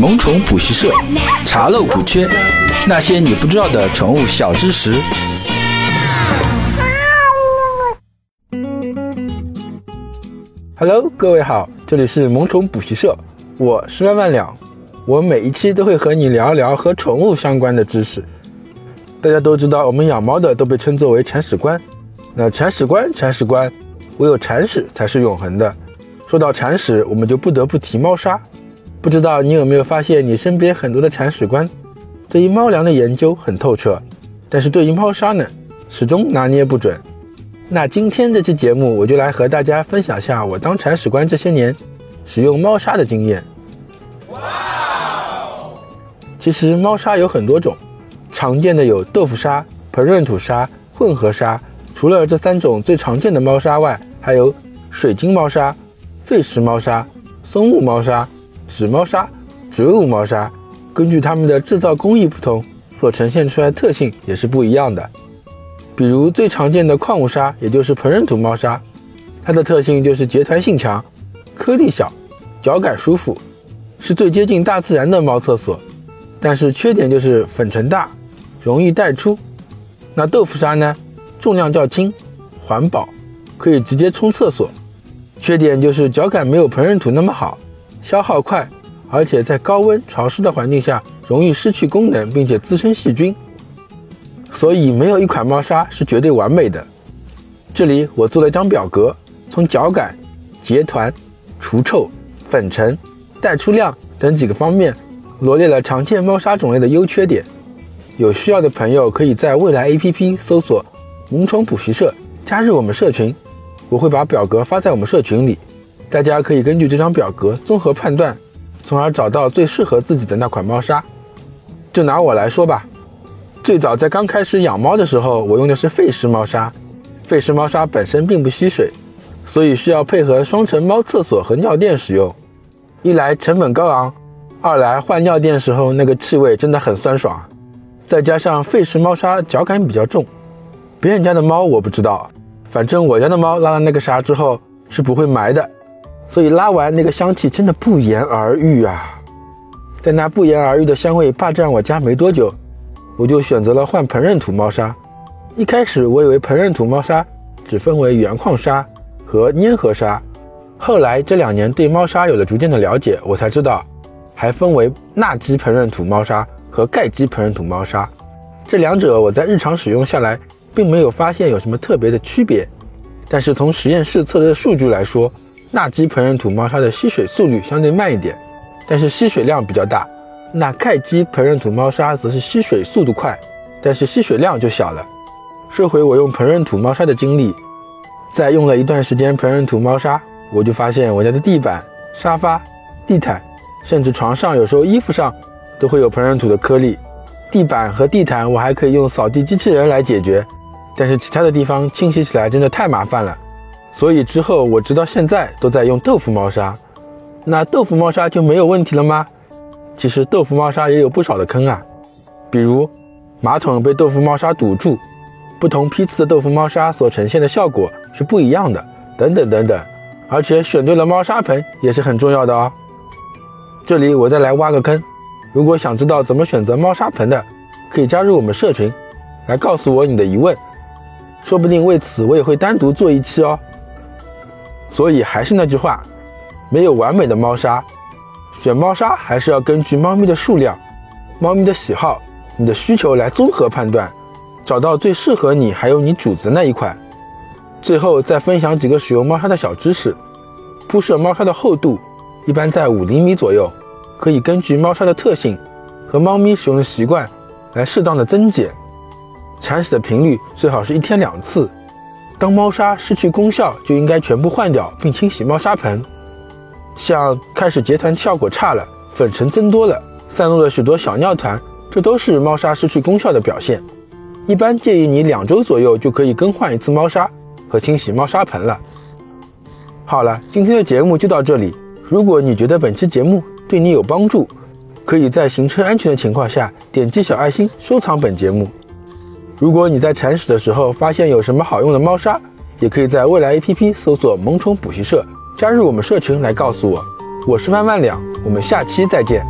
萌宠补习社，查漏补缺，那些你不知道的宠物小知识。Hello，各位好，这里是萌宠补习社，我是万万两。我每一期都会和你聊一聊和宠物相关的知识。大家都知道，我们养猫的都被称作为铲屎官。那铲屎官，铲屎官，唯有铲屎才是永恒的。说到铲屎，我们就不得不提猫砂。不知道你有没有发现，你身边很多的铲屎官，对于猫粮的研究很透彻，但是对于猫砂呢，始终拿捏不准。那今天这期节目，我就来和大家分享下我当铲屎官这些年使用猫砂的经验。哇其实猫砂有很多种，常见的有豆腐砂、膨润土砂、混合砂。除了这三种最常见的猫砂外，还有水晶猫砂、废石猫砂、松木猫砂、纸猫砂、植物猫砂。根据它们的制造工艺不同，所呈现出来的特性也是不一样的。比如最常见的矿物砂，也就是膨润土猫砂，它的特性就是结团性强、颗粒小、脚感舒服，是最接近大自然的猫厕所。但是缺点就是粉尘大，容易带出。那豆腐砂呢？重量较轻，环保，可以直接冲厕所。缺点就是脚感没有膨润土那么好，消耗快，而且在高温潮湿的环境下容易失去功能，并且滋生细菌。所以没有一款猫砂是绝对完美的。这里我做了一张表格，从脚感、结团、除臭、粉尘、带出量等几个方面。罗列了常见猫砂种类的优缺点，有需要的朋友可以在未来 APP 搜索“萌宠补习社”，加入我们社群。我会把表格发在我们社群里，大家可以根据这张表格综合判断，从而找到最适合自己的那款猫砂。就拿我来说吧，最早在刚开始养猫的时候，我用的是废石猫砂。废石猫砂本身并不吸水，所以需要配合双层猫厕所和尿垫使用，一来成本高昂。二来换尿垫时候那个气味真的很酸爽，再加上废石猫砂脚感比较重，别人家的猫我不知道，反正我家的猫拉了那个砂之后是不会埋的，所以拉完那个香气真的不言而喻啊！在那不言而喻的香味霸占我家没多久，我就选择了换膨润土猫砂。一开始我以为膨润土猫砂只分为原矿砂和粘合砂，后来这两年对猫砂有了逐渐的了解，我才知道。还分为钠基膨润土猫砂和钙基膨润土猫砂，这两者我在日常使用下来，并没有发现有什么特别的区别。但是从实验室测的数据来说，钠基膨润土猫砂的吸水速率相对慢一点，但是吸水量比较大；那钙基膨润土猫砂则是吸水速度快，但是吸水量就小了。说回我用膨润土猫砂的经历，在用了一段时间膨润土猫砂，我就发现我家的地板、沙发、地毯。甚至床上有时候衣服上都会有膨润土的颗粒，地板和地毯我还可以用扫地机器人来解决，但是其他的地方清洗起来真的太麻烦了，所以之后我直到现在都在用豆腐猫砂。那豆腐猫砂就没有问题了吗？其实豆腐猫砂也有不少的坑啊，比如马桶被豆腐猫砂堵住，不同批次的豆腐猫砂所呈现的效果是不一样的，等等等等，而且选对了猫砂盆也是很重要的哦。这里我再来挖个坑，如果想知道怎么选择猫砂盆的，可以加入我们社群，来告诉我你的疑问，说不定为此我也会单独做一期哦。所以还是那句话，没有完美的猫砂，选猫砂还是要根据猫咪的数量、猫咪的喜好、你的需求来综合判断，找到最适合你还有你主子那一款。最后再分享几个使用猫砂的小知识，铺设猫砂的厚度。一般在五厘米左右，可以根据猫砂的特性和猫咪使用的习惯来适当的增减。铲屎的频率最好是一天两次。当猫砂失去功效，就应该全部换掉并清洗猫砂盆。像开始结团效果差了，粉尘增多了，散落了许多小尿团，这都是猫砂失去功效的表现。一般建议你两周左右就可以更换一次猫砂和清洗猫砂盆了。好了，今天的节目就到这里。如果你觉得本期节目对你有帮助，可以在行车安全的情况下点击小爱心收藏本节目。如果你在铲屎的时候发现有什么好用的猫砂，也可以在未来 APP 搜索“萌宠补习社”，加入我们社群来告诉我。我是万万两，我们下期再见。